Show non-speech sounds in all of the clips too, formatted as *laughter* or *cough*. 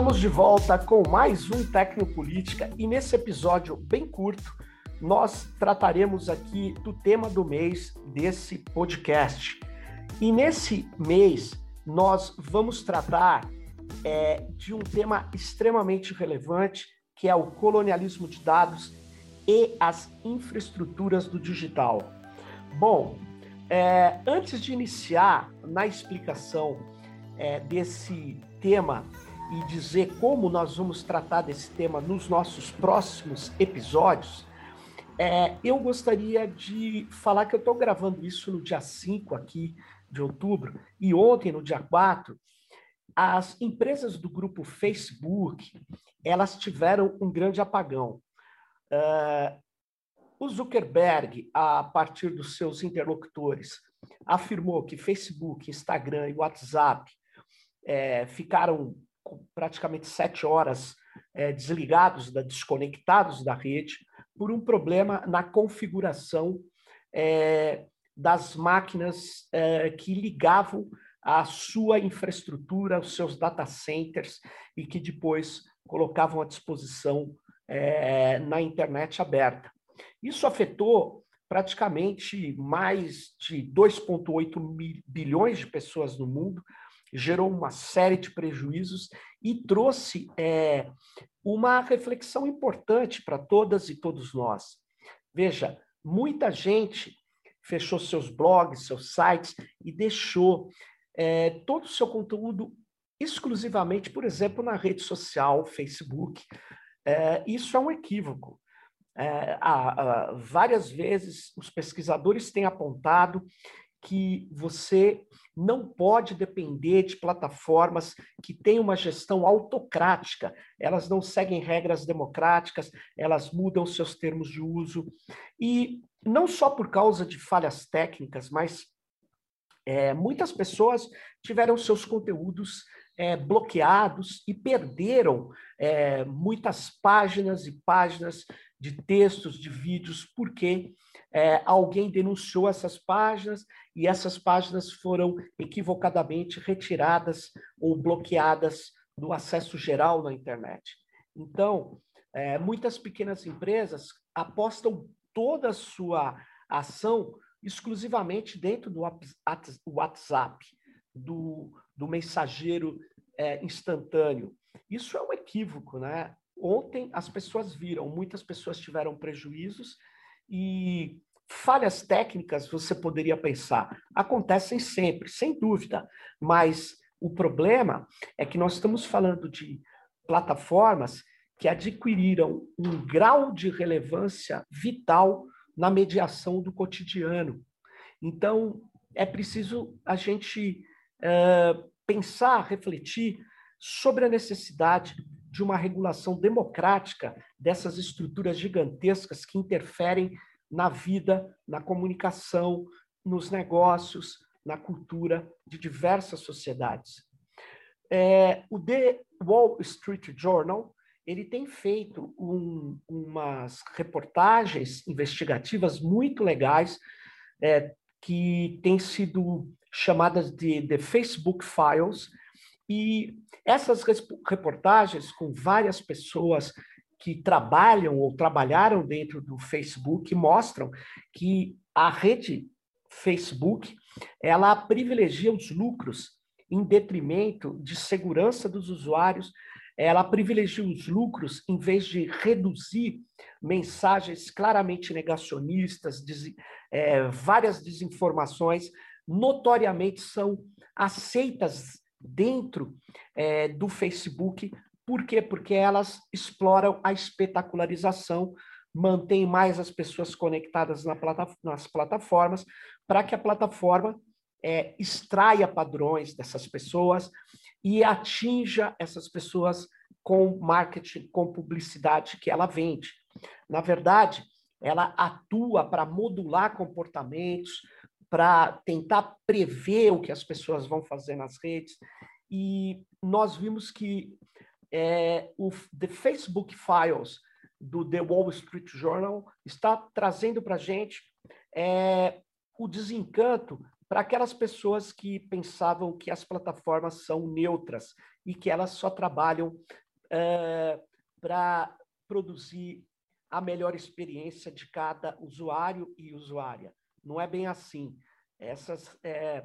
Estamos de volta com mais um Tecnopolítica e nesse episódio bem curto nós trataremos aqui do tema do mês desse podcast. E nesse mês nós vamos tratar é, de um tema extremamente relevante que é o colonialismo de dados e as infraestruturas do digital. Bom, é, antes de iniciar na explicação é, desse tema e dizer como nós vamos tratar desse tema nos nossos próximos episódios, é, eu gostaria de falar que eu estou gravando isso no dia 5 aqui de outubro, e ontem, no dia 4, as empresas do grupo Facebook, elas tiveram um grande apagão. Uh, o Zuckerberg, a partir dos seus interlocutores, afirmou que Facebook, Instagram e WhatsApp é, ficaram praticamente sete horas é, desligados, da, desconectados da rede, por um problema na configuração é, das máquinas é, que ligavam a sua infraestrutura, os seus data centers, e que depois colocavam à disposição é, na internet aberta. Isso afetou praticamente mais de 2,8 bilhões de pessoas no mundo, gerou uma série de prejuízos e trouxe é, uma reflexão importante para todas e todos nós. Veja, muita gente fechou seus blogs, seus sites e deixou é, todo o seu conteúdo exclusivamente, por exemplo, na rede social, Facebook. É, isso é um equívoco. É, há, há, várias vezes os pesquisadores têm apontado que você não pode depender de plataformas que têm uma gestão autocrática. Elas não seguem regras democráticas, elas mudam seus termos de uso. E não só por causa de falhas técnicas, mas é, muitas pessoas tiveram seus conteúdos é, bloqueados e perderam é, muitas páginas e páginas de textos, de vídeos, porque é, alguém denunciou essas páginas e essas páginas foram equivocadamente retiradas ou bloqueadas do acesso geral na internet. Então, é, muitas pequenas empresas apostam toda a sua ação exclusivamente dentro do WhatsApp, do, do mensageiro é, instantâneo. Isso é um equívoco, né? Ontem as pessoas viram, muitas pessoas tiveram prejuízos e falhas técnicas, você poderia pensar, acontecem sempre, sem dúvida, mas o problema é que nós estamos falando de plataformas que adquiriram um grau de relevância vital na mediação do cotidiano. Então, é preciso a gente uh, pensar, refletir sobre a necessidade de uma regulação democrática dessas estruturas gigantescas que interferem na vida, na comunicação, nos negócios, na cultura de diversas sociedades. É, o The Wall Street Journal ele tem feito um, umas reportagens investigativas muito legais é, que têm sido chamadas de The Facebook Files, e essas reportagens com várias pessoas que trabalham ou trabalharam dentro do Facebook mostram que a rede Facebook ela privilegia os lucros em detrimento de segurança dos usuários, ela privilegia os lucros em vez de reduzir mensagens claramente negacionistas, des, é, várias desinformações notoriamente são aceitas dentro é, do Facebook. Por quê? Porque elas exploram a espetacularização, mantêm mais as pessoas conectadas na plata, nas plataformas, para que a plataforma é, extraia padrões dessas pessoas e atinja essas pessoas com marketing, com publicidade que ela vende. Na verdade, ela atua para modular comportamentos, para tentar prever o que as pessoas vão fazer nas redes. E nós vimos que é, o The Facebook Files do The Wall Street Journal está trazendo para a gente é, o desencanto para aquelas pessoas que pensavam que as plataformas são neutras, e que elas só trabalham é, para produzir a melhor experiência de cada usuário e usuária. Não é bem assim. Essas é,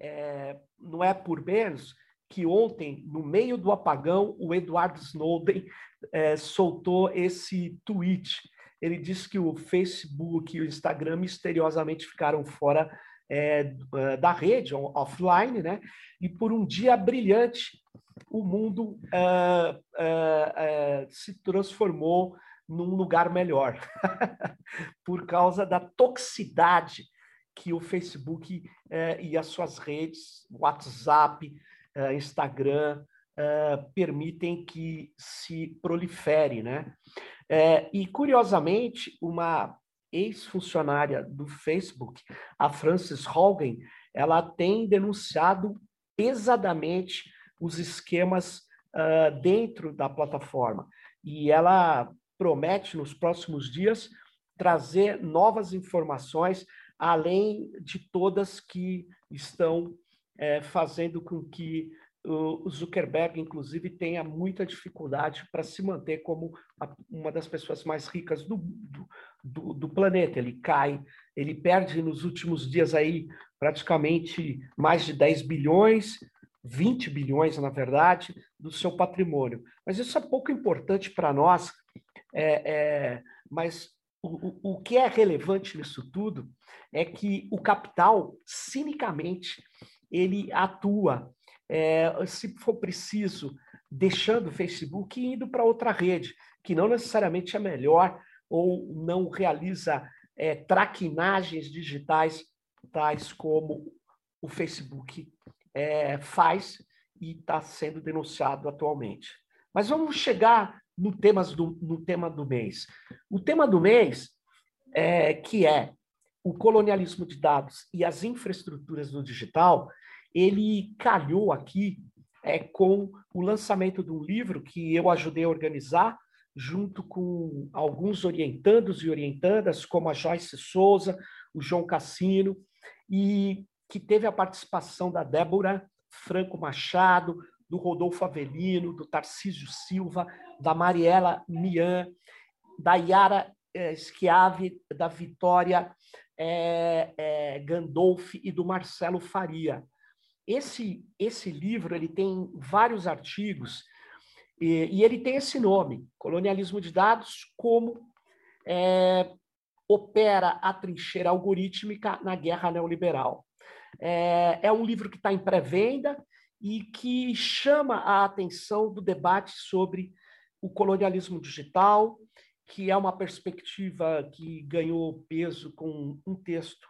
é, não é por menos que ontem, no meio do apagão, o Edward Snowden é, soltou esse tweet. Ele disse que o Facebook e o Instagram misteriosamente ficaram fora é, da rede, offline, né? E por um dia brilhante, o mundo uh, uh, uh, se transformou num lugar melhor, *laughs* por causa da toxicidade que o Facebook e as suas redes, WhatsApp, Instagram, permitem que se prolifere, né? e curiosamente, uma ex-funcionária do Facebook, a Frances Hogan, ela tem denunciado pesadamente os esquemas uh, dentro da plataforma. E ela promete, nos próximos dias, trazer novas informações, além de todas que estão é, fazendo com que o Zuckerberg, inclusive, tenha muita dificuldade para se manter como uma das pessoas mais ricas do, do, do, planeta. Ele cai, ele perde nos últimos dias aí praticamente mais de 10 bilhões, 20 bilhões, na verdade, do seu patrimônio. Mas isso é pouco importante para nós, é, é, mas o, o que é relevante nisso tudo é que o capital, cinicamente, ele atua, é, se for preciso, deixando o Facebook e indo para outra rede, que não necessariamente é melhor ou não realiza é, traquinagens digitais, tais como o Facebook é, faz e está sendo denunciado atualmente. Mas vamos chegar no, temas do, no tema do mês. O tema do mês, é, que é o colonialismo de dados e as infraestruturas do digital, ele calhou aqui é, com o lançamento de um livro que eu ajudei a organizar, junto com alguns orientandos e orientandas, como a Joyce Souza, o João Cassino, e que teve a participação da Débora Franco Machado, do Rodolfo Avelino, do Tarcísio Silva, da Mariela Mian, da Yara eh, Schiave, da Vitória eh, eh, Gandolfi e do Marcelo Faria. Esse, esse livro ele tem vários artigos e, e ele tem esse nome, Colonialismo de Dados, como é, opera a trincheira algorítmica na guerra neoliberal. É, é um livro que está em pré-venda e que chama a atenção do debate sobre o colonialismo digital, que é uma perspectiva que ganhou peso com um texto,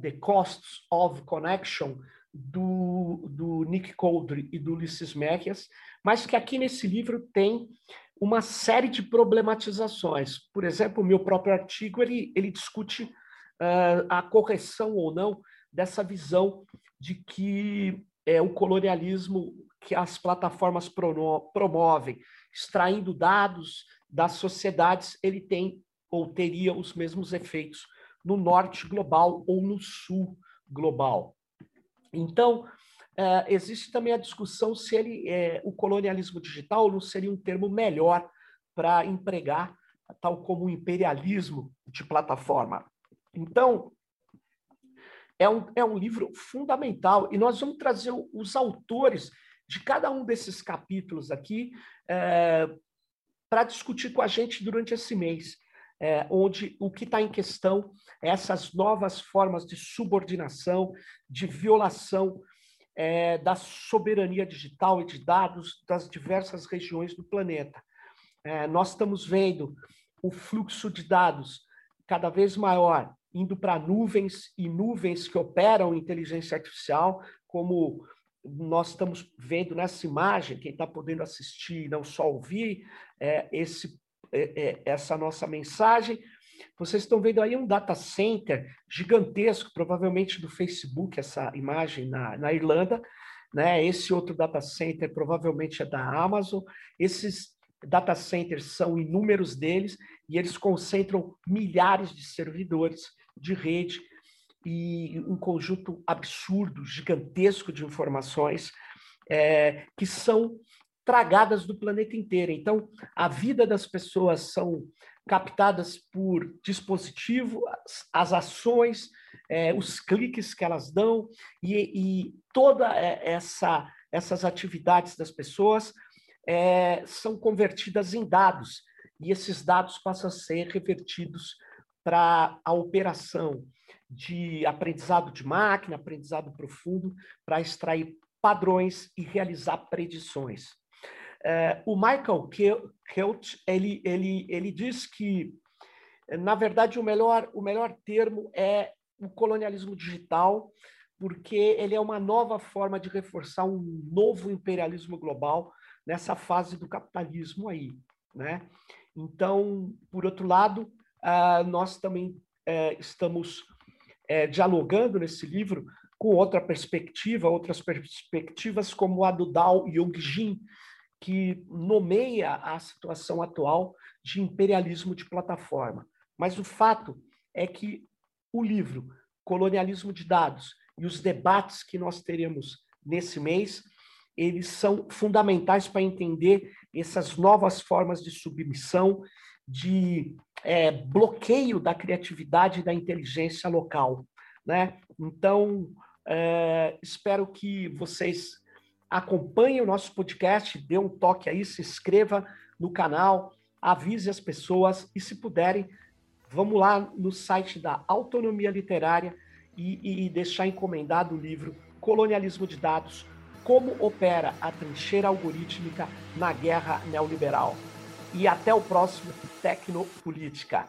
The Costs of Connection, do, do Nick Coldry e do Ulisses Mequias, mas que aqui nesse livro tem uma série de problematizações. Por exemplo, o meu próprio artigo ele, ele discute uh, a correção ou não dessa visão de que é, o colonialismo que as plataformas promovem, extraindo dados das sociedades, ele tem ou teria os mesmos efeitos no norte global ou no sul global. Então, é, existe também a discussão se ele, é, o colonialismo digital não seria um termo melhor para empregar, tal como o imperialismo de plataforma. Então, é um, é um livro fundamental e nós vamos trazer os autores de cada um desses capítulos aqui é, para discutir com a gente durante esse mês, é, onde o que está em questão é essas novas formas de subordinação, de violação é, da soberania digital e de dados das diversas regiões do planeta. É, nós estamos vendo o fluxo de dados cada vez maior indo para nuvens e nuvens que operam inteligência artificial, como nós estamos vendo nessa imagem, quem está podendo assistir, não só ouvir é, esse, é, é, essa nossa mensagem. Vocês estão vendo aí um data center gigantesco, provavelmente do Facebook, essa imagem na, na Irlanda. Né? Esse outro data center provavelmente é da Amazon. Esses data centers são inúmeros deles e eles concentram milhares de servidores de rede e um conjunto absurdo, gigantesco de informações é, que são tragadas do planeta inteiro. Então, a vida das pessoas são captadas por dispositivo, as, as ações, é, os cliques que elas dão e, e toda é, essa essas atividades das pessoas é, são convertidas em dados e esses dados passam a ser revertidos para a operação de aprendizado de máquina, aprendizado profundo, para extrair padrões e realizar predições. É, o Michael Kelt ele, ele, ele diz que, na verdade, o melhor, o melhor termo é o colonialismo digital, porque ele é uma nova forma de reforçar um novo imperialismo global nessa fase do capitalismo aí, né? Então, por outro lado, uh, nós também uh, estamos uh, dialogando nesse livro com outra perspectiva, outras perspectivas como a do Dao Yongjin, que nomeia a situação atual de imperialismo de plataforma. Mas o fato é que o livro Colonialismo de Dados e os debates que nós teremos nesse mês, eles são fundamentais para entender essas novas formas de submissão, de é, bloqueio da criatividade e da inteligência local. Né? Então, é, espero que vocês acompanhem o nosso podcast, dê um toque aí, se inscreva no canal, avise as pessoas e, se puderem, vamos lá no site da Autonomia Literária e, e deixar encomendado o livro Colonialismo de Dados, como opera a trincheira algorítmica na guerra neoliberal. E até o próximo Tecnopolítica.